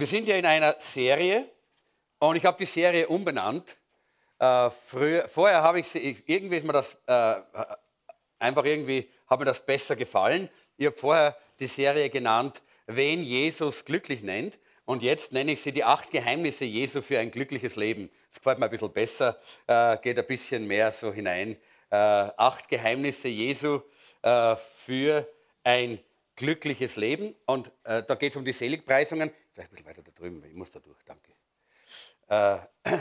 Wir sind ja in einer Serie und ich habe die Serie umbenannt. Äh, früher, vorher habe ich sie, irgendwie ist mir das äh, einfach irgendwie, hat mir das besser gefallen. Ich habe vorher die Serie genannt, wen Jesus glücklich nennt. Und jetzt nenne ich sie die acht Geheimnisse Jesu für ein glückliches Leben. Das gefällt mir ein bisschen besser, äh, geht ein bisschen mehr so hinein. Äh, acht Geheimnisse Jesu äh, für ein glückliches Leben. Und äh, da geht es um die Seligpreisungen. Vielleicht ein bisschen weiter da drüben, ich muss da durch, danke. Äh,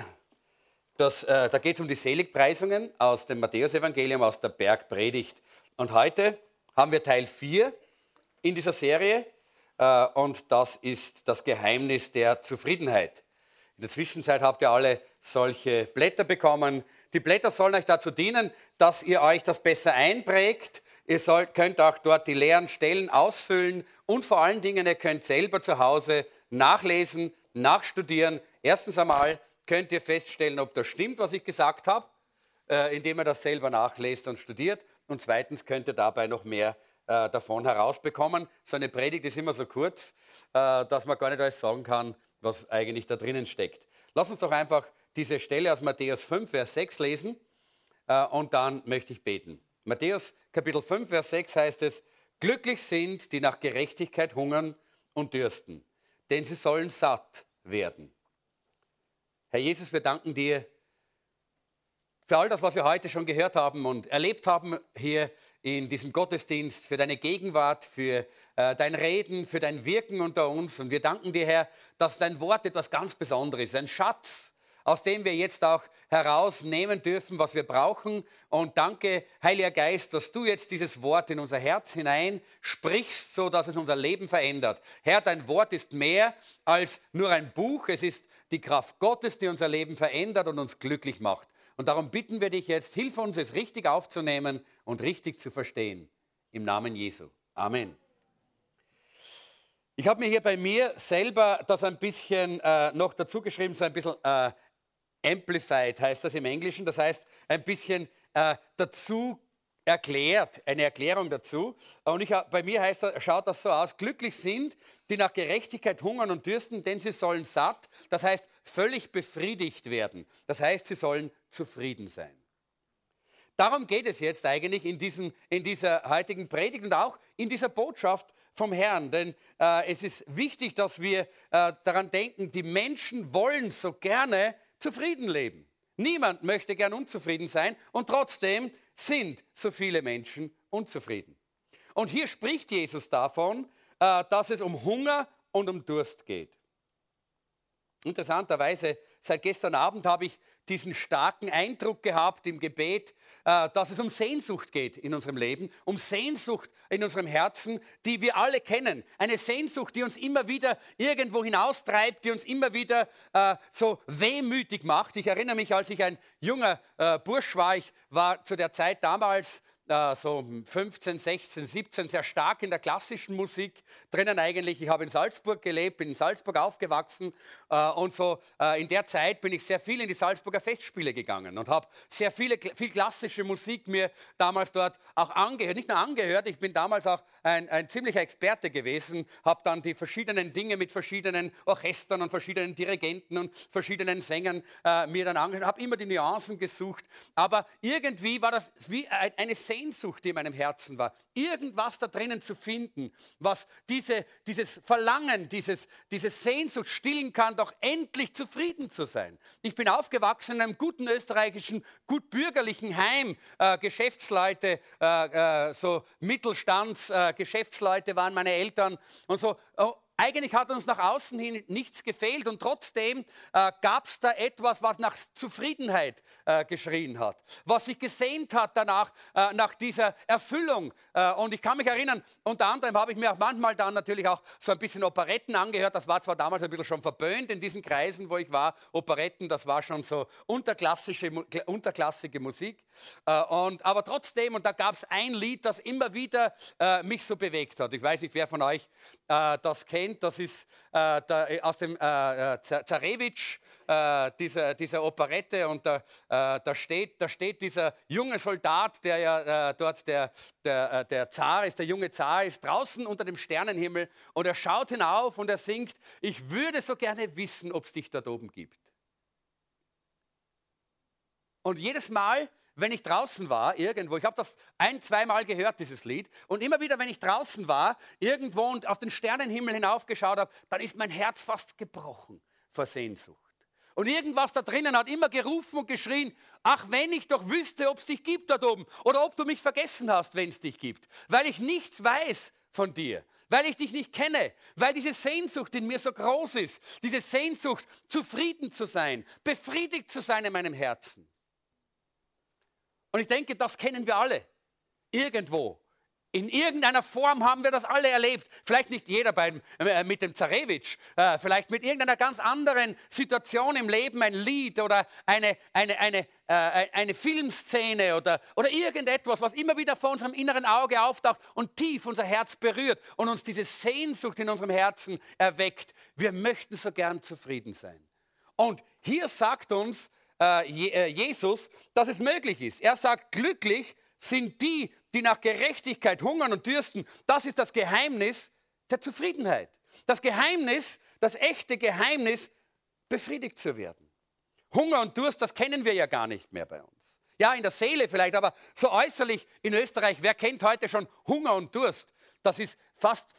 das, äh, da geht es um die Seligpreisungen aus dem Matthäusevangelium, aus der Bergpredigt. Und heute haben wir Teil 4 in dieser Serie äh, und das ist das Geheimnis der Zufriedenheit. In der Zwischenzeit habt ihr alle solche Blätter bekommen. Die Blätter sollen euch dazu dienen, dass ihr euch das besser einprägt. Ihr sollt, könnt auch dort die leeren Stellen ausfüllen und vor allen Dingen, ihr könnt selber zu Hause nachlesen, nachstudieren. Erstens einmal könnt ihr feststellen, ob das stimmt, was ich gesagt habe, äh, indem ihr das selber nachlest und studiert. Und zweitens könnt ihr dabei noch mehr äh, davon herausbekommen. So eine Predigt ist immer so kurz, äh, dass man gar nicht alles sagen kann, was eigentlich da drinnen steckt. Lass uns doch einfach diese Stelle aus Matthäus 5, Vers 6 lesen äh, und dann möchte ich beten. Matthäus Kapitel 5, Vers 6 heißt es, glücklich sind, die nach Gerechtigkeit hungern und dürsten, denn sie sollen satt werden. Herr Jesus, wir danken dir für all das, was wir heute schon gehört haben und erlebt haben hier in diesem Gottesdienst, für deine Gegenwart, für äh, dein Reden, für dein Wirken unter uns. Und wir danken dir, Herr, dass dein Wort etwas ganz Besonderes ist, ein Schatz, aus dem wir jetzt auch herausnehmen dürfen, was wir brauchen. Und danke, Heiliger Geist, dass du jetzt dieses Wort in unser Herz hinein sprichst, so dass es unser Leben verändert. Herr, dein Wort ist mehr als nur ein Buch. Es ist die Kraft Gottes, die unser Leben verändert und uns glücklich macht. Und darum bitten wir dich jetzt, hilf uns, es richtig aufzunehmen und richtig zu verstehen. Im Namen Jesu. Amen. Ich habe mir hier bei mir selber das ein bisschen äh, noch dazu geschrieben, so ein bisschen äh, amplified heißt das im Englischen. Das heißt, ein bisschen äh, dazu erklärt, eine Erklärung dazu. Und ich, bei mir heißt schaut das so aus, glücklich sind, die nach Gerechtigkeit hungern und dürsten, denn sie sollen satt, das heißt völlig befriedigt werden. Das heißt, sie sollen zufrieden sein. Darum geht es jetzt eigentlich in, diesem, in dieser heutigen Predigt und auch in dieser Botschaft vom Herrn. Denn äh, es ist wichtig, dass wir äh, daran denken, die Menschen wollen so gerne zufrieden leben. Niemand möchte gern unzufrieden sein und trotzdem sind so viele Menschen unzufrieden. Und hier spricht Jesus davon, äh, dass es um Hunger und um Durst geht. Interessanterweise, seit gestern Abend habe ich diesen starken Eindruck gehabt im Gebet, äh, dass es um Sehnsucht geht in unserem Leben, um Sehnsucht in unserem Herzen, die wir alle kennen. Eine Sehnsucht, die uns immer wieder irgendwo hinaustreibt, die uns immer wieder äh, so wehmütig macht. Ich erinnere mich, als ich ein junger äh, Bursch war, ich war zu der Zeit damals so 15, 16, 17 sehr stark in der klassischen Musik drinnen eigentlich. Ich habe in Salzburg gelebt, bin in Salzburg aufgewachsen und so äh, in der Zeit bin ich sehr viel in die Salzburger Festspiele gegangen und habe sehr viele, viel klassische Musik mir damals dort auch angehört. Nicht nur angehört, ich bin damals auch ein, ein ziemlicher Experte gewesen, habe dann die verschiedenen Dinge mit verschiedenen Orchestern und verschiedenen Dirigenten und verschiedenen Sängern äh, mir dann angeschaut, habe immer die Nuancen gesucht, aber irgendwie war das wie eine Sehnsucht, die in meinem Herzen war, irgendwas da drinnen zu finden, was diese, dieses Verlangen, dieses, diese Sehnsucht stillen kann, doch endlich zufrieden zu sein. Ich bin aufgewachsen in einem guten österreichischen, gut bürgerlichen Heim. Äh, Geschäftsleute, äh, äh, so Mittelstandsgeschäftsleute äh, waren meine Eltern und so. Eigentlich hat uns nach außen hin nichts gefehlt und trotzdem äh, gab es da etwas, was nach Zufriedenheit äh, geschrien hat, was sich gesehnt hat danach, äh, nach dieser Erfüllung. Äh, und ich kann mich erinnern, unter anderem habe ich mir auch manchmal dann natürlich auch so ein bisschen Operetten angehört. Das war zwar damals ein bisschen schon verböhnt in diesen Kreisen, wo ich war. Operetten, das war schon so unterklassische, unterklassige Musik. Äh, und, aber trotzdem, und da gab es ein Lied, das immer wieder äh, mich so bewegt hat. Ich weiß nicht, wer von euch das kennt, das ist äh, der, aus dem äh, äh Zarewitsch, äh, dieser, dieser Operette. Und da, äh, da, steht, da steht dieser junge Soldat, der ja dort der, der, der Zar ist, der junge Zar ist, draußen unter dem Sternenhimmel. Und er schaut hinauf und er singt, ich würde so gerne wissen, ob es dich dort oben gibt. Und jedes Mal, wenn ich draußen war, irgendwo, ich habe das ein, zweimal gehört, dieses Lied, und immer wieder, wenn ich draußen war, irgendwo und auf den Sternenhimmel hinaufgeschaut habe, dann ist mein Herz fast gebrochen vor Sehnsucht. Und irgendwas da drinnen hat immer gerufen und geschrien, ach, wenn ich doch wüsste, ob es dich gibt dort oben oder ob du mich vergessen hast, wenn es dich gibt, weil ich nichts weiß von dir, weil ich dich nicht kenne, weil diese Sehnsucht in mir so groß ist, diese Sehnsucht, zufrieden zu sein, befriedigt zu sein in meinem Herzen. Und ich denke, das kennen wir alle. Irgendwo. In irgendeiner Form haben wir das alle erlebt. Vielleicht nicht jeder bei, äh, mit dem Zarewitsch, äh, vielleicht mit irgendeiner ganz anderen Situation im Leben, ein Lied oder eine, eine, eine, äh, eine Filmszene oder, oder irgendetwas, was immer wieder vor unserem inneren Auge auftaucht und tief unser Herz berührt und uns diese Sehnsucht in unserem Herzen erweckt. Wir möchten so gern zufrieden sein. Und hier sagt uns Jesus, dass es möglich ist. Er sagt, glücklich sind die, die nach Gerechtigkeit hungern und dürsten. Das ist das Geheimnis der Zufriedenheit. Das Geheimnis, das echte Geheimnis, befriedigt zu werden. Hunger und Durst, das kennen wir ja gar nicht mehr bei uns. Ja, in der Seele vielleicht, aber so äußerlich in Österreich, wer kennt heute schon Hunger und Durst? Das ist fast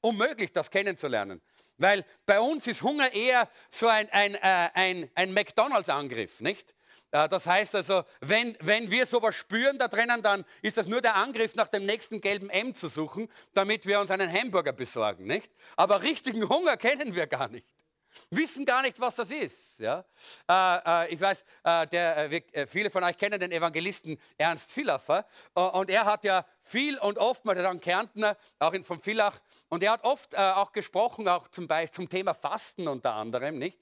unmöglich, das kennenzulernen. Weil bei uns ist Hunger eher so ein, ein, äh, ein, ein McDonalds-Angriff, nicht? Äh, das heißt also, wenn, wenn wir sowas spüren da drinnen, dann ist das nur der Angriff, nach dem nächsten gelben M zu suchen, damit wir uns einen Hamburger besorgen, nicht? Aber richtigen Hunger kennen wir gar nicht wissen gar nicht, was das ist. Ja? Äh, äh, ich weiß, äh, der, äh, wir, äh, viele von euch kennen den Evangelisten Ernst Villaffer äh, und er hat ja viel und oft, mal ein Kärntner, auch in, von Villach, und er hat oft auch gesprochen, auch zum Beispiel zum Thema Fasten unter anderem, nicht?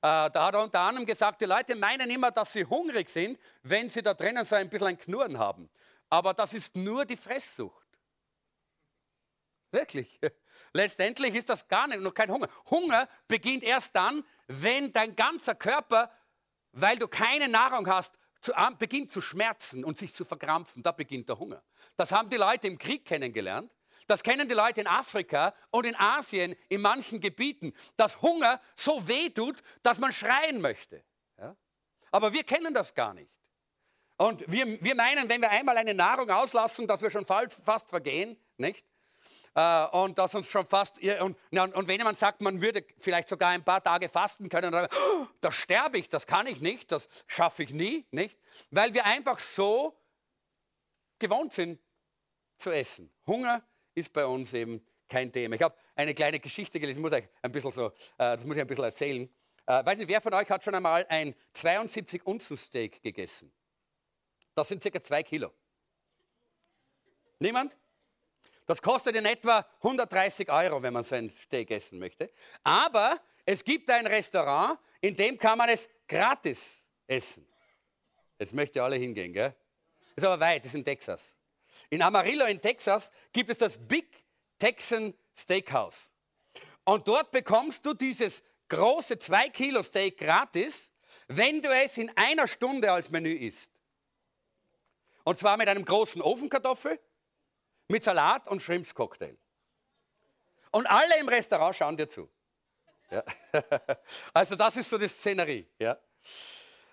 da hat er unter anderem gesagt, die Leute meinen immer, dass sie hungrig sind, wenn sie da drinnen so ein bisschen ein Knurren haben. Aber das ist nur die Fresssucht. Wirklich. Letztendlich ist das gar nicht, noch kein Hunger. Hunger beginnt erst dann, wenn dein ganzer Körper, weil du keine Nahrung hast, zu, beginnt zu schmerzen und sich zu verkrampfen. Da beginnt der Hunger. Das haben die Leute im Krieg kennengelernt. Das kennen die Leute in Afrika und in Asien in manchen Gebieten, dass Hunger so weh tut, dass man schreien möchte. Ja? Aber wir kennen das gar nicht. Und wir, wir meinen, wenn wir einmal eine Nahrung auslassen, dass wir schon fast vergehen, nicht? Äh, und dass uns schon fast, und, und, wenn jemand sagt, man würde vielleicht sogar ein paar Tage fasten können, dann, oh, da sterbe ich, das kann ich nicht, das schaffe ich nie, nicht? Weil wir einfach so gewohnt sind zu essen. Hunger ist bei uns eben kein Thema. Ich habe eine kleine Geschichte gelesen, muss ich ein bisschen so, äh, das muss ich ein bisschen erzählen. Äh, weiß nicht, wer von euch hat schon einmal ein 72 Unzen Steak gegessen? Das sind circa zwei Kilo. Niemand? Das kostet in etwa 130 Euro, wenn man so ein Steak essen möchte. Aber es gibt ein Restaurant, in dem kann man es gratis essen. Jetzt möchte ihr alle hingehen, gell? Ist aber weit, ist in Texas. In Amarillo in Texas gibt es das Big Texan Steakhouse. Und dort bekommst du dieses große 2 Kilo Steak gratis, wenn du es in einer Stunde als Menü isst. Und zwar mit einem großen Ofenkartoffel, mit Salat und Shrimps-Cocktail. Und alle im Restaurant schauen dir zu. Ja. Also das ist so die Szenerie. Ja.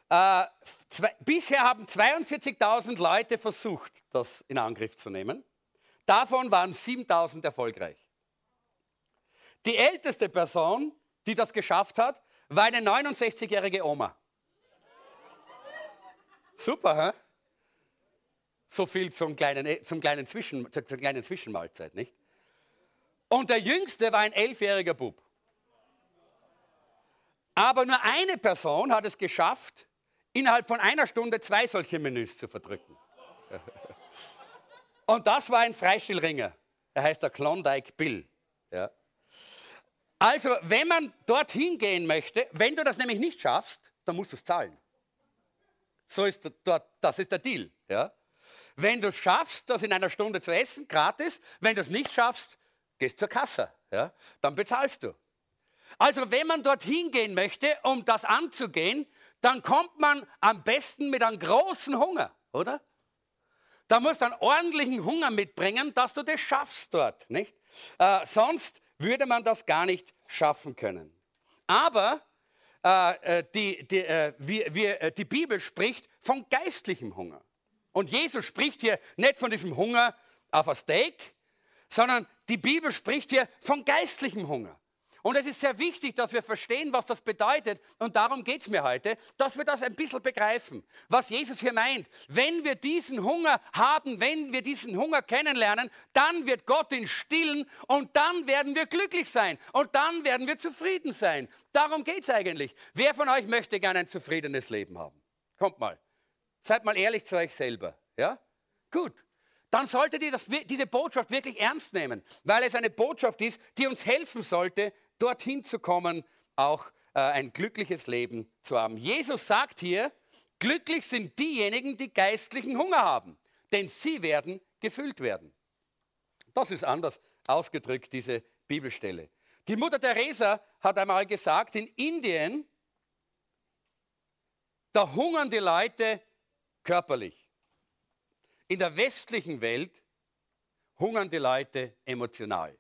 Äh, zwei, bisher haben 42.000 Leute versucht, das in Angriff zu nehmen. Davon waren 7.000 erfolgreich. Die älteste Person, die das geschafft hat, war eine 69-jährige Oma. Super, hä? So viel zum kleinen, äh, zum kleinen Zwischen, zur kleinen Zwischenmahlzeit, nicht? Und der Jüngste war ein elfjähriger Bub. Aber nur eine Person hat es geschafft, innerhalb von einer Stunde zwei solche Menüs zu verdrücken. Und das war ein Freistilringer. Er heißt der Klondike Bill. Ja. Also, wenn man dorthin gehen möchte, wenn du das nämlich nicht schaffst, dann musst du es zahlen. So ist dort, das ist der Deal. Ja. Wenn du es schaffst, das in einer Stunde zu essen, gratis. Wenn du es nicht schaffst, gehst zur Kasse. ja, dann bezahlst du. Also wenn man dorthin gehen möchte, um das anzugehen, dann kommt man am besten mit einem großen Hunger, oder? Da musst du einen ordentlichen Hunger mitbringen, dass du das schaffst dort, nicht? Äh, sonst würde man das gar nicht schaffen können. Aber äh, äh die, die, äh, wir, wir, äh, die Bibel spricht von geistlichem Hunger. Und Jesus spricht hier nicht von diesem Hunger auf ein Steak, sondern die Bibel spricht hier von geistlichem Hunger. Und es ist sehr wichtig, dass wir verstehen, was das bedeutet. Und darum geht es mir heute, dass wir das ein bisschen begreifen, was Jesus hier meint. Wenn wir diesen Hunger haben, wenn wir diesen Hunger kennenlernen, dann wird Gott ihn stillen und dann werden wir glücklich sein und dann werden wir zufrieden sein. Darum geht es eigentlich. Wer von euch möchte gerne ein zufriedenes Leben haben? Kommt mal. Seid mal ehrlich zu euch selber. Ja? Gut dann solltet ihr das, diese Botschaft wirklich ernst nehmen, weil es eine Botschaft ist, die uns helfen sollte, dorthin zu kommen, auch äh, ein glückliches Leben zu haben. Jesus sagt hier, glücklich sind diejenigen, die geistlichen Hunger haben, denn sie werden gefüllt werden. Das ist anders ausgedrückt, diese Bibelstelle. Die Mutter Teresa hat einmal gesagt, in Indien, da hungern die Leute körperlich. In der westlichen Welt hungern die Leute emotional.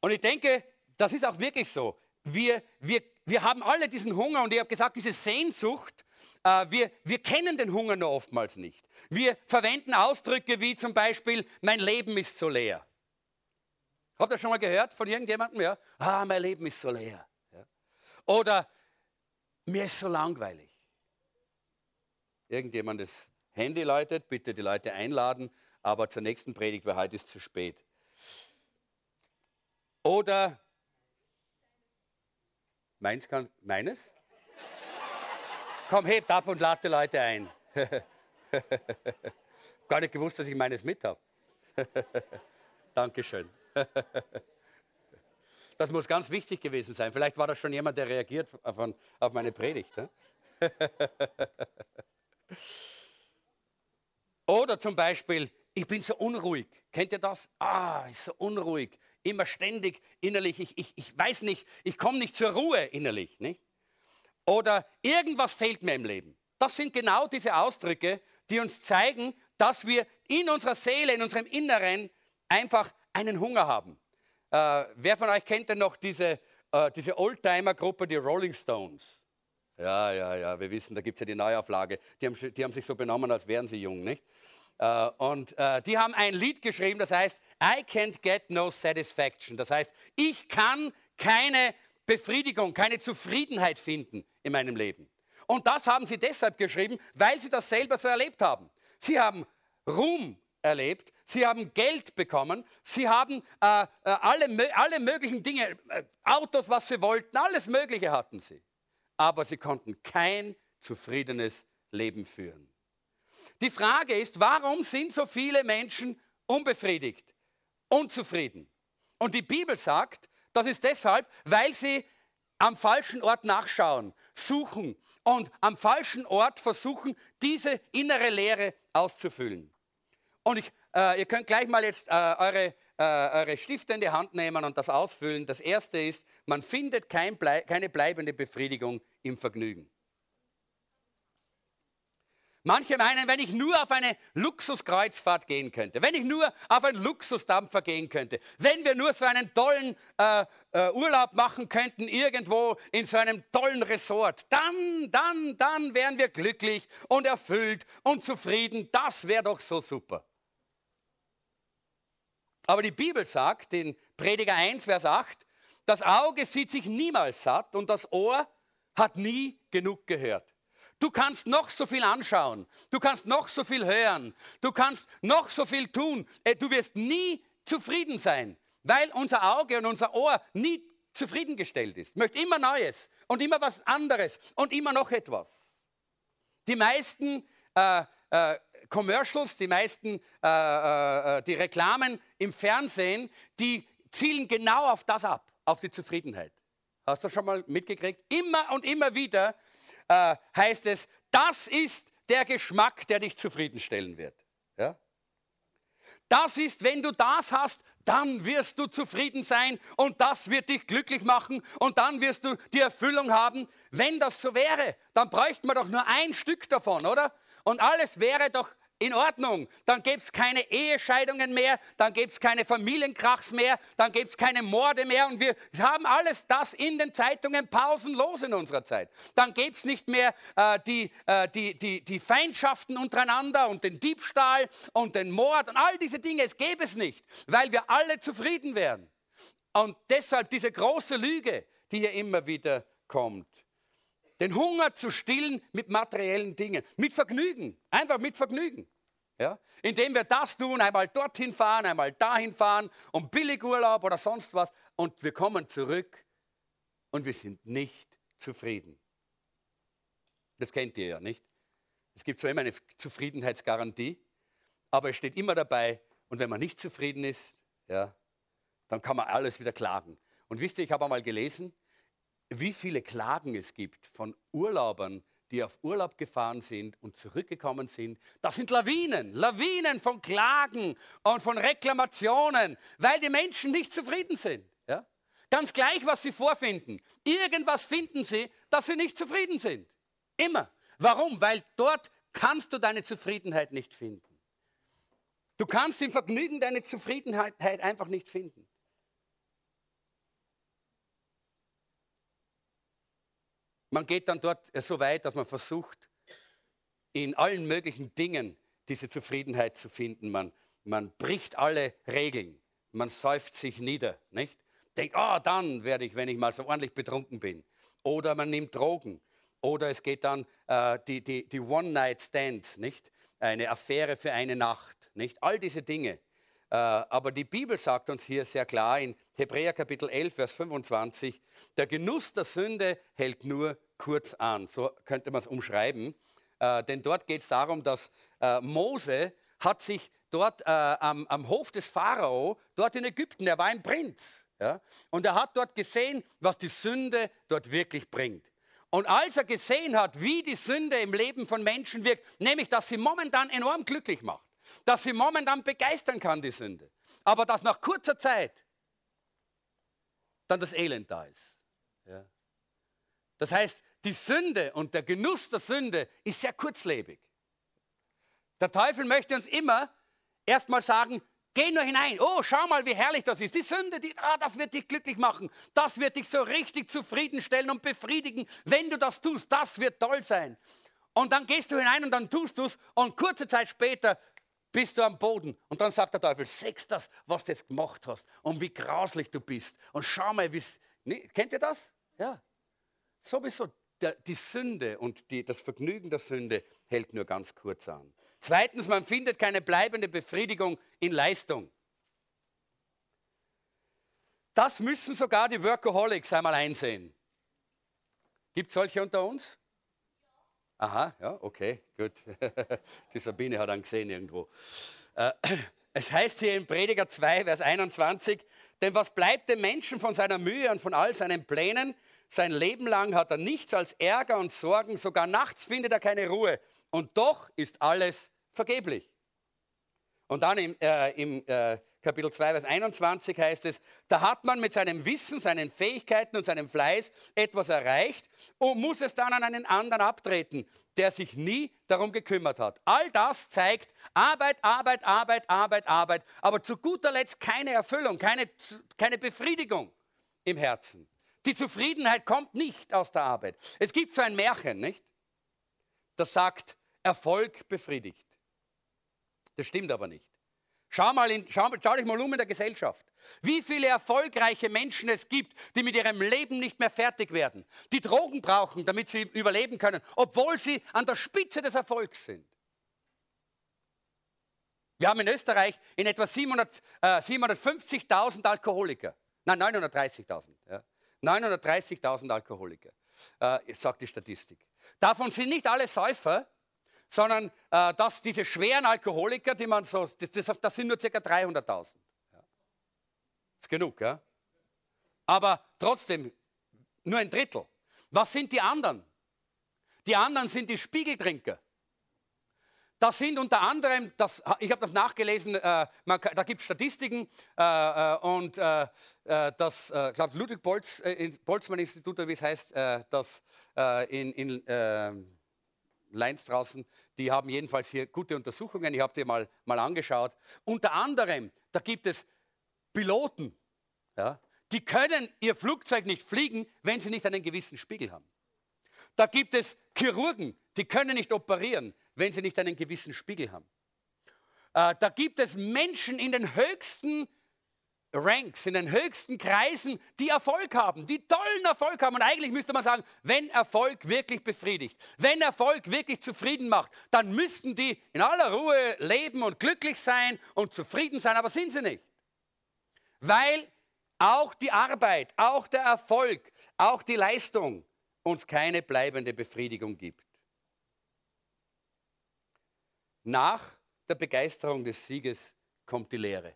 Und ich denke, das ist auch wirklich so. Wir, wir, wir haben alle diesen Hunger und ich habe gesagt, diese Sehnsucht, äh, wir, wir kennen den Hunger nur oftmals nicht. Wir verwenden Ausdrücke wie zum Beispiel, mein Leben ist so leer. Habt ihr schon mal gehört von irgendjemandem? Ja? Ah, mein Leben ist so leer. Ja? Oder mir ist so langweilig. Irgendjemand das Handy läutet, bitte die Leute einladen, aber zur nächsten Predigt, weil heute ist zu spät. Oder meins kann, meines? Komm, hebt ab und lade die Leute ein. Gar nicht gewusst, dass ich meines mit habe. Dankeschön. Das muss ganz wichtig gewesen sein. Vielleicht war das schon jemand, der reagiert auf, auf meine Predigt. Oder zum Beispiel, ich bin so unruhig. Kennt ihr das? Ah, ist so unruhig. Immer ständig innerlich. Ich, ich, ich weiß nicht, ich komme nicht zur Ruhe innerlich. Nicht? Oder irgendwas fehlt mir im Leben. Das sind genau diese Ausdrücke, die uns zeigen, dass wir in unserer Seele, in unserem Inneren einfach einen Hunger haben. Äh, wer von euch kennt denn noch diese, äh, diese Oldtimer-Gruppe, die Rolling Stones? Ja, ja, ja, wir wissen, da gibt es ja die Neuauflage. Die haben, die haben sich so benommen, als wären sie jung, nicht? Äh, und äh, die haben ein Lied geschrieben, das heißt, I can't get no satisfaction. Das heißt, ich kann keine Befriedigung, keine Zufriedenheit finden in meinem Leben. Und das haben sie deshalb geschrieben, weil sie das selber so erlebt haben. Sie haben Ruhm erlebt, sie haben Geld bekommen, sie haben äh, äh alle, alle möglichen Dinge, äh, Autos, was sie wollten, alles Mögliche hatten sie. Aber sie konnten kein zufriedenes Leben führen. Die Frage ist, warum sind so viele Menschen unbefriedigt, unzufrieden? Und die Bibel sagt, das ist deshalb, weil sie am falschen Ort nachschauen, suchen und am falschen Ort versuchen, diese innere Leere auszufüllen. Und ich, äh, ihr könnt gleich mal jetzt äh, eure, äh, eure Stifte in die Hand nehmen und das ausfüllen. Das erste ist, man findet kein Blei keine bleibende Befriedigung im Vergnügen. Manche meinen, wenn ich nur auf eine Luxuskreuzfahrt gehen könnte, wenn ich nur auf einen Luxusdampfer gehen könnte, wenn wir nur so einen tollen äh, äh, Urlaub machen könnten, irgendwo in so einem tollen Resort, dann, dann, dann wären wir glücklich und erfüllt und zufrieden. Das wäre doch so super. Aber die Bibel sagt in Prediger 1, Vers 8, das Auge sieht sich niemals satt und das Ohr hat nie genug gehört. Du kannst noch so viel anschauen, du kannst noch so viel hören, du kannst noch so viel tun. Äh, du wirst nie zufrieden sein, weil unser Auge und unser Ohr nie zufriedengestellt ist. Möchte immer Neues und immer was anderes und immer noch etwas. Die meisten äh, äh, Commercials, die meisten äh, äh, äh, die Reklamen im Fernsehen, die zielen genau auf das ab, auf die Zufriedenheit. Hast du schon mal mitgekriegt? Immer und immer wieder äh, heißt es, das ist der Geschmack, der dich zufriedenstellen wird. Ja? Das ist, wenn du das hast, dann wirst du zufrieden sein und das wird dich glücklich machen und dann wirst du die Erfüllung haben. Wenn das so wäre, dann bräuchten wir doch nur ein Stück davon, oder? Und alles wäre doch in Ordnung. Dann gäbe es keine Ehescheidungen mehr, dann gäbe es keine Familienkrachs mehr, dann gäbe es keine Morde mehr und wir haben alles das in den Zeitungen pausenlos in unserer Zeit. Dann gäbe es nicht mehr äh, die, äh, die, die, die Feindschaften untereinander und den Diebstahl und den Mord und all diese Dinge. Es gäbe es nicht, weil wir alle zufrieden wären. Und deshalb diese große Lüge, die hier immer wieder kommt den Hunger zu stillen mit materiellen Dingen, mit Vergnügen, einfach mit Vergnügen. Ja? Indem wir das tun, einmal dorthin fahren, einmal dahin fahren, um Billigurlaub oder sonst was, und wir kommen zurück und wir sind nicht zufrieden. Das kennt ihr ja nicht. Es gibt zwar immer eine Zufriedenheitsgarantie, aber es steht immer dabei, und wenn man nicht zufrieden ist, ja, dann kann man alles wieder klagen. Und wisst ihr, ich habe einmal gelesen, wie viele Klagen es gibt von Urlaubern, die auf Urlaub gefahren sind und zurückgekommen sind. Das sind Lawinen, Lawinen von Klagen und von Reklamationen, weil die Menschen nicht zufrieden sind. Ja? Ganz gleich, was sie vorfinden. Irgendwas finden sie, dass sie nicht zufrieden sind. Immer. Warum? Weil dort kannst du deine Zufriedenheit nicht finden. Du kannst im Vergnügen deine Zufriedenheit einfach nicht finden. Man geht dann dort so weit, dass man versucht, in allen möglichen Dingen diese Zufriedenheit zu finden. Man, man bricht alle Regeln. Man säuft sich nieder, nicht? Denkt, ah, oh, dann werde ich, wenn ich mal so ordentlich betrunken bin. Oder man nimmt Drogen. Oder es geht dann äh, die, die, die One-Night-Stands, nicht? Eine Affäre für eine Nacht, nicht? All diese Dinge. Äh, aber die Bibel sagt uns hier sehr klar in Hebräer Kapitel 11, Vers 25, der Genuss der Sünde hält nur kurz an. So könnte man es umschreiben. Äh, denn dort geht es darum, dass äh, Mose hat sich dort äh, am, am, Hof des Pharao, dort in Ägypten, er war ein Prinz. Ja? Und er hat dort gesehen, was die Sünde dort wirklich bringt. Und als er gesehen hat, wie die Sünde im Leben von Menschen wirkt, nämlich, dass sie momentan enorm glücklich macht, dass sie momentan begeistern kann, die Sünde, aber dass nach kurzer Zeit dann das Elend da ist. Ja. Das heißt, die Sünde und der Genuss der Sünde ist sehr kurzlebig. Der Teufel möchte uns immer erstmal sagen, geh nur hinein, oh, schau mal, wie herrlich das ist. Die Sünde, die, ah, das wird dich glücklich machen, das wird dich so richtig zufriedenstellen und befriedigen, wenn du das tust, das wird toll sein. Und dann gehst du hinein und dann tust du es und kurze Zeit später bist du am Boden. Und dann sagt der Teufel, sechs das, was du jetzt gemacht hast und wie grauslich du bist. Und schau mal, wie es, nee, kennt ihr das? Ja. Sowieso, die Sünde und die, das Vergnügen der Sünde hält nur ganz kurz an. Zweitens, man findet keine bleibende Befriedigung in Leistung. Das müssen sogar die Workaholics einmal einsehen. Gibt es solche unter uns? Aha, ja, okay, gut. Die Sabine hat ihn gesehen irgendwo. Äh, es heißt hier in Prediger 2, Vers 21, denn was bleibt dem Menschen von seiner Mühe und von all seinen Plänen? Sein Leben lang hat er nichts als Ärger und Sorgen, sogar nachts findet er keine Ruhe. Und doch ist alles vergeblich. Und dann im, äh, im äh, Kapitel 2, Vers 21 heißt es, da hat man mit seinem Wissen, seinen Fähigkeiten und seinem Fleiß etwas erreicht und muss es dann an einen anderen abtreten, der sich nie darum gekümmert hat. All das zeigt Arbeit, Arbeit, Arbeit, Arbeit, Arbeit, aber zu guter Letzt keine Erfüllung, keine, keine Befriedigung im Herzen. Die Zufriedenheit kommt nicht aus der Arbeit. Es gibt so ein Märchen, nicht? Das sagt, Erfolg befriedigt. Das stimmt aber nicht. Schau, mal in, schau, schau dich mal um in der Gesellschaft. Wie viele erfolgreiche Menschen es gibt, die mit ihrem Leben nicht mehr fertig werden, die Drogen brauchen, damit sie überleben können, obwohl sie an der Spitze des Erfolgs sind. Wir haben in Österreich in etwa 700, äh, 750.000 Alkoholiker. Nein, 930.000. Ja. 930.000 Alkoholiker, äh, sagt die Statistik. Davon sind nicht alle Säufer, sondern äh, dass diese schweren Alkoholiker, die man so, das, das, das sind nur ca. 300.000. Ja. Ist genug, ja? Aber trotzdem nur ein Drittel. Was sind die anderen? Die anderen sind die Spiegeltrinker. Das sind unter anderem, das, ich habe das nachgelesen, äh, man, da gibt es Statistiken äh, äh, und äh, äh das, ich glaube, Ludwig Bolz, Boltzmann Institut, oder wie es heißt, das in, in Leins draußen, die haben jedenfalls hier gute Untersuchungen, ich habe die mal, mal angeschaut. Unter anderem, da gibt es Piloten, ja, die können ihr Flugzeug nicht fliegen, wenn sie nicht einen gewissen Spiegel haben. Da gibt es Chirurgen, die können nicht operieren, wenn sie nicht einen gewissen Spiegel haben. Äh, da gibt es Menschen in den höchsten Ranks, in den höchsten Kreisen, die Erfolg haben, die tollen Erfolg haben. Und eigentlich müsste man sagen, wenn Erfolg wirklich befriedigt, wenn Erfolg wirklich zufrieden macht, dann müssten die in aller Ruhe leben und glücklich sein und zufrieden sein, aber sind sie nicht. Weil auch die Arbeit, auch der Erfolg, auch die Leistung uns keine bleibende Befriedigung gibt. Nach der Begeisterung des Sieges kommt die Lehre.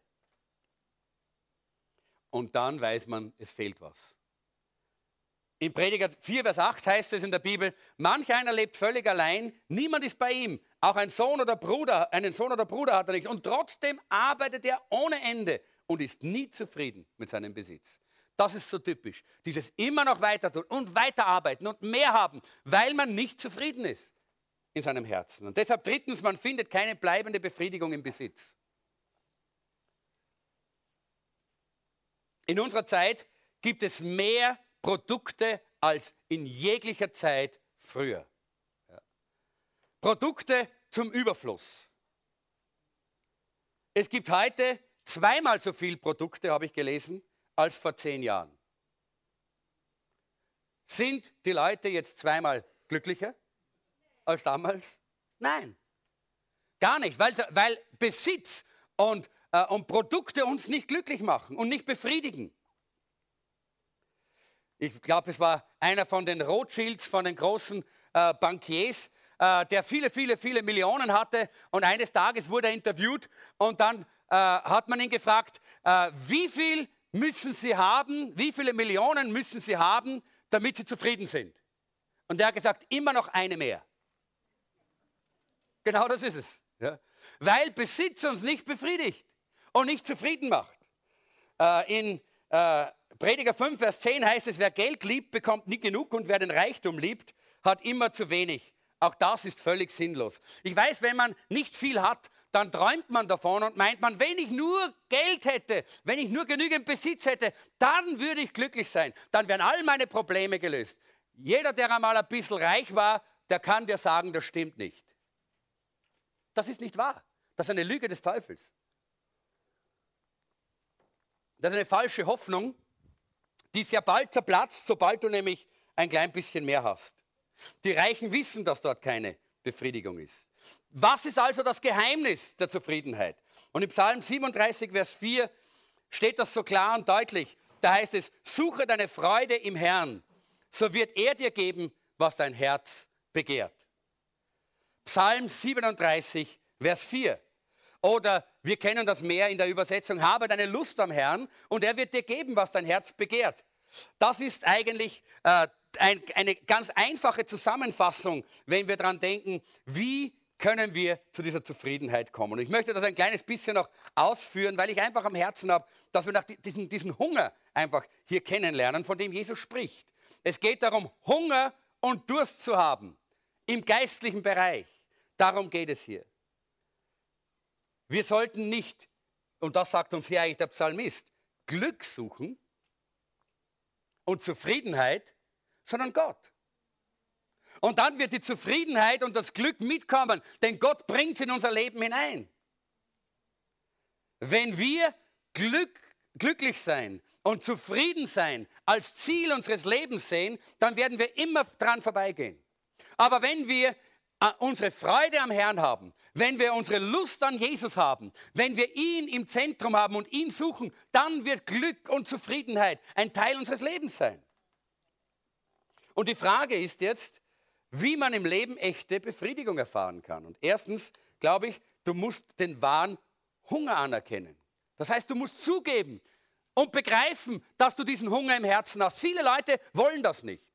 Und dann weiß man, es fehlt was. In Prediger 4, Vers 8 heißt es in der Bibel, manch einer lebt völlig allein, niemand ist bei ihm, auch ein Sohn oder Bruder, einen Sohn oder Bruder hat er nicht. Und trotzdem arbeitet er ohne Ende und ist nie zufrieden mit seinem Besitz. Das ist so typisch. Dieses immer noch weiter tun und weiterarbeiten und mehr haben, weil man nicht zufrieden ist in seinem Herzen. Und deshalb drittens, man findet keine bleibende Befriedigung im Besitz. In unserer Zeit gibt es mehr Produkte als in jeglicher Zeit früher. Ja. Produkte zum Überfluss. Es gibt heute zweimal so viele Produkte, habe ich gelesen, als vor zehn Jahren. Sind die Leute jetzt zweimal glücklicher als damals? Nein, gar nicht, weil, weil Besitz und, äh, und Produkte uns nicht glücklich machen und nicht befriedigen. Ich glaube, es war einer von den Rothschilds, von den großen äh, Bankiers, äh, der viele, viele, viele Millionen hatte und eines Tages wurde er interviewt und dann äh, hat man ihn gefragt, äh, wie viel müssen Sie haben, wie viele Millionen müssen Sie haben, damit Sie zufrieden sind? Und er hat gesagt, immer noch eine mehr. Genau das ist es. Ja. Weil Besitz uns nicht befriedigt und nicht zufrieden macht. Äh, in äh, Prediger 5, Vers 10 heißt es, wer Geld liebt, bekommt nie genug und wer den Reichtum liebt, hat immer zu wenig. Auch das ist völlig sinnlos. Ich weiß, wenn man nicht viel hat, dann träumt man davon und meint man, wenn ich nur Geld hätte, wenn ich nur genügend Besitz hätte, dann würde ich glücklich sein. Dann wären all meine Probleme gelöst. Jeder, der einmal ein bisschen reich war, der kann dir sagen, das stimmt nicht. Das ist nicht wahr. Das ist eine Lüge des Teufels. Das ist eine falsche Hoffnung, die sehr bald zerplatzt, sobald du nämlich ein klein bisschen mehr hast. Die Reichen wissen, dass dort keine Befriedigung ist. Was ist also das Geheimnis der Zufriedenheit? Und im Psalm 37, Vers 4 steht das so klar und deutlich. Da heißt es, suche deine Freude im Herrn, so wird er dir geben, was dein Herz begehrt. Psalm 37, Vers 4. Oder wir kennen das mehr in der Übersetzung, habe deine Lust am Herrn und er wird dir geben, was dein Herz begehrt. Das ist eigentlich äh, ein, eine ganz einfache Zusammenfassung, wenn wir daran denken, wie können wir zu dieser Zufriedenheit kommen. Und ich möchte das ein kleines bisschen noch ausführen, weil ich einfach am Herzen habe, dass wir nach diesen, diesen Hunger einfach hier kennenlernen, von dem Jesus spricht. Es geht darum, Hunger und Durst zu haben im geistlichen Bereich. Darum geht es hier. Wir sollten nicht, und das sagt uns hier eigentlich der Psalmist, Glück suchen und Zufriedenheit, sondern Gott. Und dann wird die Zufriedenheit und das Glück mitkommen, denn Gott bringt es in unser Leben hinein. Wenn wir Glück, glücklich sein und zufrieden sein als Ziel unseres Lebens sehen, dann werden wir immer dran vorbeigehen. Aber wenn wir äh, unsere Freude am Herrn haben, wenn wir unsere Lust an Jesus haben, wenn wir ihn im Zentrum haben und ihn suchen, dann wird Glück und Zufriedenheit ein Teil unseres Lebens sein. Und die Frage ist jetzt, wie man im Leben echte Befriedigung erfahren kann. Und erstens, glaube ich, du musst den wahren Hunger anerkennen. Das heißt, du musst zugeben und begreifen, dass du diesen Hunger im Herzen hast. Viele Leute wollen das nicht.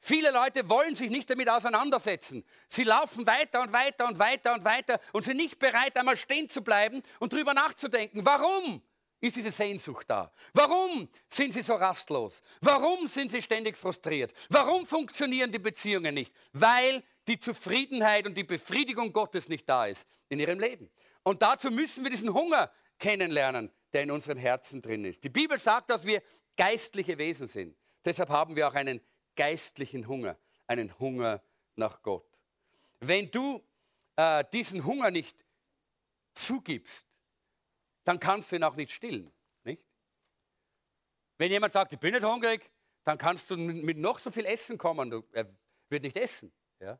Viele Leute wollen sich nicht damit auseinandersetzen. Sie laufen weiter und weiter und weiter und weiter und sind nicht bereit, einmal stehen zu bleiben und darüber nachzudenken. Warum ist diese Sehnsucht da? Warum sind sie so rastlos? Warum sind sie ständig frustriert? Warum funktionieren die Beziehungen nicht? Weil die Zufriedenheit und die Befriedigung Gottes nicht da ist in ihrem Leben. Und dazu müssen wir diesen Hunger kennenlernen, der in unseren Herzen drin ist. Die Bibel sagt, dass wir geistliche Wesen sind. Deshalb haben wir auch einen geistlichen Hunger, einen Hunger nach Gott. Wenn du äh, diesen Hunger nicht zugibst, dann kannst du ihn auch nicht stillen. Nicht? Wenn jemand sagt, ich bin nicht hungrig, dann kannst du mit noch so viel Essen kommen, du, er wird nicht essen. Ja?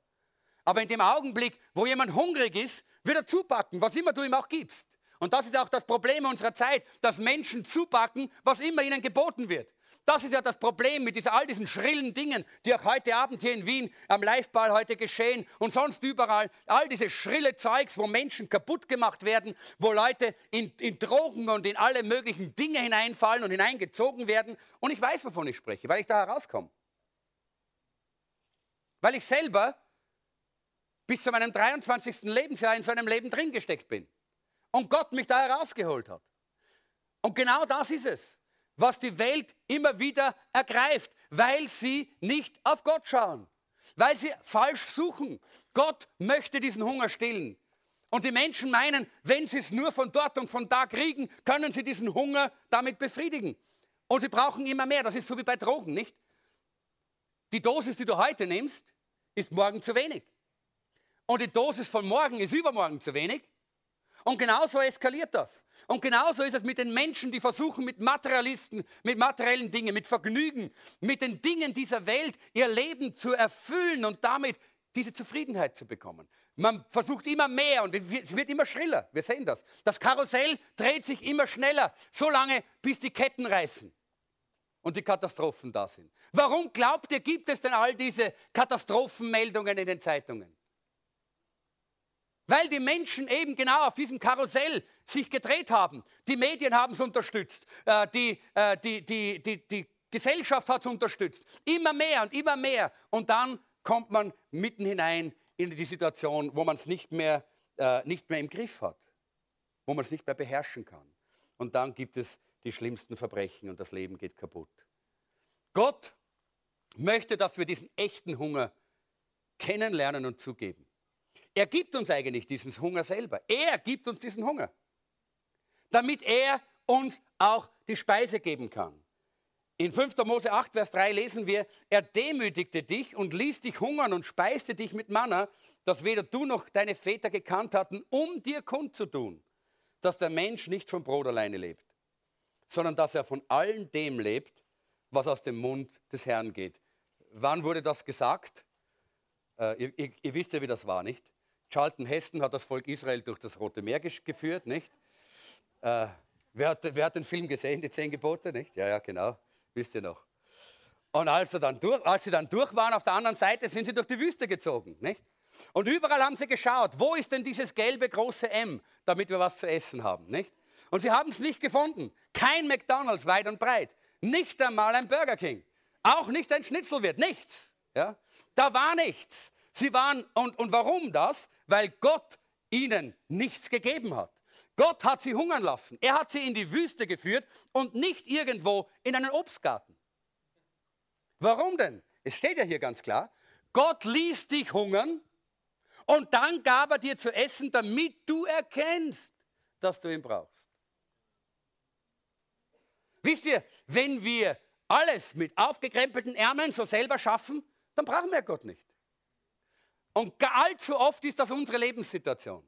Aber in dem Augenblick, wo jemand hungrig ist, wird er zupacken, was immer du ihm auch gibst. Und das ist auch das Problem unserer Zeit, dass Menschen zupacken, was immer ihnen geboten wird. Das ist ja das Problem mit dieser, all diesen schrillen Dingen, die auch heute Abend hier in Wien am Liveball heute geschehen und sonst überall. All diese schrille Zeugs, wo Menschen kaputt gemacht werden, wo Leute in, in Drogen und in alle möglichen Dinge hineinfallen und hineingezogen werden. Und ich weiß, wovon ich spreche, weil ich da herauskomme. Weil ich selber bis zu meinem 23. Lebensjahr in so einem Leben drin gesteckt bin. Und Gott mich da herausgeholt hat. Und genau das ist es was die Welt immer wieder ergreift, weil sie nicht auf Gott schauen, weil sie falsch suchen. Gott möchte diesen Hunger stillen. Und die Menschen meinen, wenn sie es nur von dort und von da kriegen, können sie diesen Hunger damit befriedigen. Und sie brauchen immer mehr. Das ist so wie bei Drogen, nicht? Die Dosis, die du heute nimmst, ist morgen zu wenig. Und die Dosis von morgen ist übermorgen zu wenig. Und genauso eskaliert das. Und genauso ist es mit den Menschen, die versuchen, mit Materialisten, mit materiellen Dingen, mit Vergnügen, mit den Dingen dieser Welt ihr Leben zu erfüllen und damit diese Zufriedenheit zu bekommen. Man versucht immer mehr und es wird immer schriller. Wir sehen das. Das Karussell dreht sich immer schneller, so lange, bis die Ketten reißen und die Katastrophen da sind. Warum glaubt ihr, gibt es denn all diese Katastrophenmeldungen in den Zeitungen? Weil die Menschen eben genau auf diesem Karussell sich gedreht haben. Die Medien haben es unterstützt, äh, die, äh, die, die, die, die Gesellschaft hat es unterstützt. Immer mehr und immer mehr. Und dann kommt man mitten hinein in die Situation, wo man es nicht mehr, äh, nicht mehr im Griff hat, wo man es nicht mehr beherrschen kann. Und dann gibt es die schlimmsten Verbrechen und das Leben geht kaputt. Gott möchte, dass wir diesen echten Hunger kennenlernen und zugeben. Er gibt uns eigentlich diesen Hunger selber. Er gibt uns diesen Hunger, damit er uns auch die Speise geben kann. In 5. Mose 8, Vers 3 lesen wir, er demütigte dich und ließ dich hungern und speiste dich mit Manna, das weder du noch deine Väter gekannt hatten, um dir kundzutun, dass der Mensch nicht vom Brot alleine lebt, sondern dass er von allem dem lebt, was aus dem Mund des Herrn geht. Wann wurde das gesagt? Äh, ihr, ihr, ihr wisst ja, wie das war, nicht? Charlton Heston hat das Volk Israel durch das Rote Meer geführt, nicht? Äh, wer, hat, wer, hat, den Film gesehen, die Zehn Gebote, nicht? Ja, ja, genau, wisst ihr noch. Und als sie, dann durch, als sie dann durch waren auf der anderen Seite, sind sie durch die Wüste gezogen, nicht? Und überall haben sie geschaut, wo ist denn dieses gelbe große M, damit wir was zu essen haben, nicht? Und sie haben es nicht gefunden. Kein McDonald's weit und breit. Nicht einmal ein Burger King. Auch nicht ein Schnitzelwirt. Nichts. Ja? Da war nichts. Sie waren, und, und warum das? Weil Gott ihnen nichts gegeben hat. Gott hat sie hungern lassen. Er hat sie in die Wüste geführt und nicht irgendwo in einen Obstgarten. Warum denn? Es steht ja hier ganz klar, Gott ließ dich hungern und dann gab er dir zu essen, damit du erkennst, dass du ihn brauchst. Wisst ihr, wenn wir alles mit aufgekrempelten Ärmeln so selber schaffen, dann brauchen wir Gott nicht. Und allzu oft ist das unsere Lebenssituation.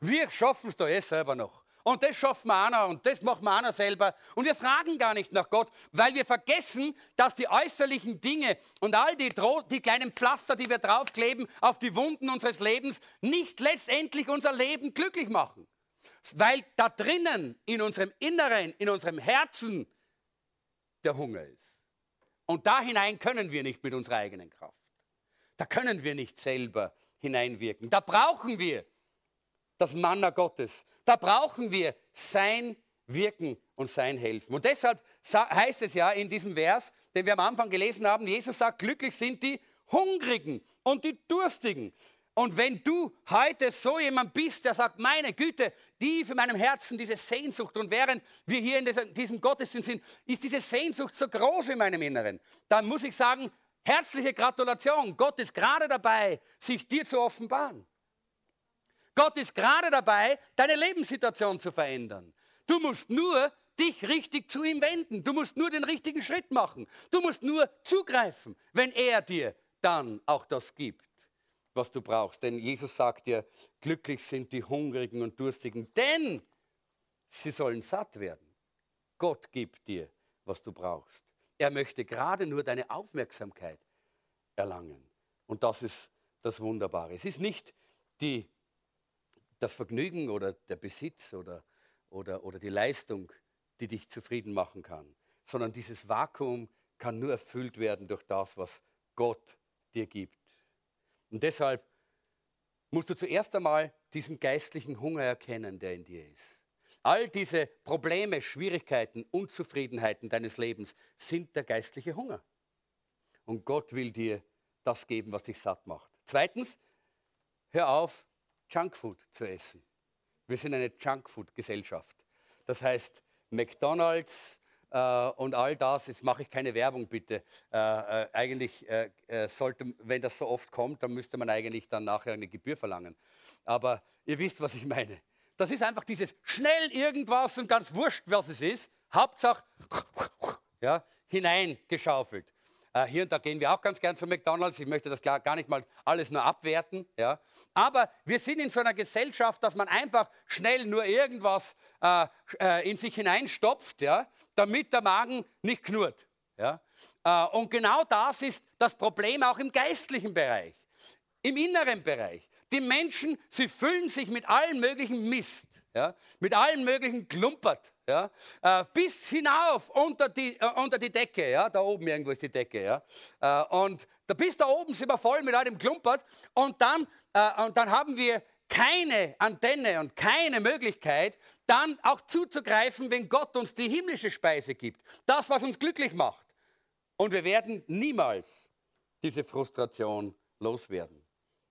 Wir schaffen es da eh selber noch. Und das schaffen wir einer und das machen wir einer selber. Und wir fragen gar nicht nach Gott, weil wir vergessen, dass die äußerlichen Dinge und all die, die kleinen Pflaster, die wir draufkleben auf die Wunden unseres Lebens, nicht letztendlich unser Leben glücklich machen. Weil da drinnen, in unserem Inneren, in unserem Herzen, der Hunger ist. Und da hinein können wir nicht mit unserer eigenen Kraft. Da können wir nicht selber hineinwirken. Da brauchen wir das Manna Gottes. Da brauchen wir sein wirken und sein helfen. Und deshalb heißt es ja in diesem Vers, den wir am Anfang gelesen haben, Jesus sagt, glücklich sind die Hungrigen und die Durstigen. Und wenn du heute so jemand bist, der sagt, meine Güte, tief in meinem Herzen diese Sehnsucht und während wir hier in diesem Gottesdienst sind, ist diese Sehnsucht so groß in meinem Inneren, dann muss ich sagen, herzliche Gratulation. Gott ist gerade dabei, sich dir zu offenbaren. Gott ist gerade dabei, deine Lebenssituation zu verändern. Du musst nur dich richtig zu ihm wenden. Du musst nur den richtigen Schritt machen. Du musst nur zugreifen, wenn er dir dann auch das gibt, was du brauchst. Denn Jesus sagt dir, glücklich sind die Hungrigen und Durstigen, denn sie sollen satt werden. Gott gibt dir, was du brauchst. Er möchte gerade nur deine Aufmerksamkeit erlangen. Und das ist das Wunderbare. Es ist nicht die, das Vergnügen oder der Besitz oder, oder, oder die Leistung, die dich zufrieden machen kann, sondern dieses Vakuum kann nur erfüllt werden durch das, was Gott dir gibt. Und deshalb musst du zuerst einmal diesen geistlichen Hunger erkennen, der in dir ist. All diese Probleme, Schwierigkeiten, Unzufriedenheiten deines Lebens sind der geistliche Hunger. Und Gott will dir das geben, was dich satt macht. Zweitens, hör auf, Junkfood zu essen. Wir sind eine Junkfood-Gesellschaft. Das heißt, McDonald's, Uh, und all das, jetzt mache ich keine Werbung bitte. Uh, uh, eigentlich sollte, wenn das so oft kommt, dann müsste man eigentlich dann nachher eine Gebühr verlangen. Aber ihr wisst, was ich meine. Das ist einfach dieses schnell irgendwas und ganz wurscht, was es ist. Hauptsache ja, hineingeschaufelt. Äh, hier und da gehen wir auch ganz gern zu McDonalds. Ich möchte das gar nicht mal alles nur abwerten. Ja. Aber wir sind in so einer Gesellschaft, dass man einfach schnell nur irgendwas äh, äh, in sich hineinstopft, ja, damit der Magen nicht knurrt. Ja. Äh, und genau das ist das Problem auch im geistlichen Bereich, im inneren Bereich. Die Menschen, sie füllen sich mit allen möglichen Mist, ja, mit allen möglichen Klumpert, ja, äh, bis hinauf unter die, äh, unter die Decke. Ja, da oben irgendwo ist die Decke. Ja, äh, und da, bis da oben sind wir voll mit all dem Klumpert. Und dann, äh, und dann haben wir keine Antenne und keine Möglichkeit, dann auch zuzugreifen, wenn Gott uns die himmlische Speise gibt. Das, was uns glücklich macht. Und wir werden niemals diese Frustration loswerden.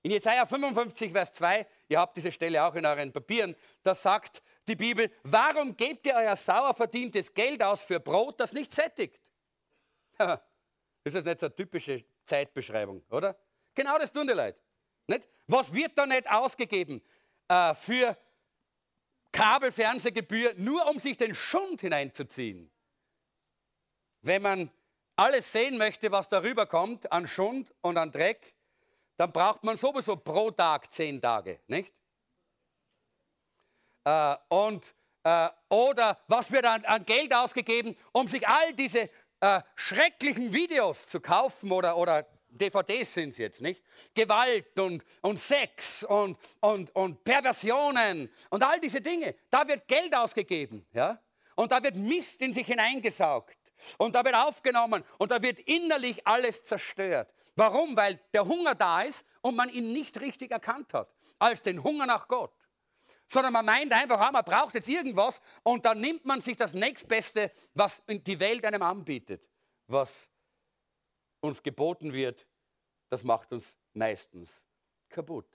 In Jesaja 55, Vers 2, ihr habt diese Stelle auch in euren Papieren, da sagt die Bibel, warum gebt ihr euer sauer verdientes Geld aus für Brot, das nicht sättigt? das ist nicht so eine typische Zeitbeschreibung, oder? Genau das tun die Leute. Nicht? Was wird da nicht ausgegeben äh, für Kabelfernsehgebühr, nur um sich den Schund hineinzuziehen? Wenn man alles sehen möchte, was darüber kommt an Schund und an Dreck, dann braucht man sowieso pro Tag zehn Tage, nicht? Äh, und, äh, oder was wird an, an, Geld ausgegeben, um sich all diese äh, schrecklichen Videos zu kaufen oder, oder DVDs sind es jetzt, nicht? Gewalt und, und Sex und, und, und Perversionen und all diese Dinge. Da wird Geld ausgegeben, ja? Und da wird Mist in sich hineingesaugt. Und da wird aufgenommen und da wird innerlich alles zerstört. Warum? Weil der Hunger da ist und man ihn nicht richtig erkannt hat, als den Hunger nach Gott. Sondern man meint einfach, ah, man braucht jetzt irgendwas und dann nimmt man sich das nächstbeste, was die Welt einem anbietet. Was uns geboten wird, das macht uns meistens kaputt.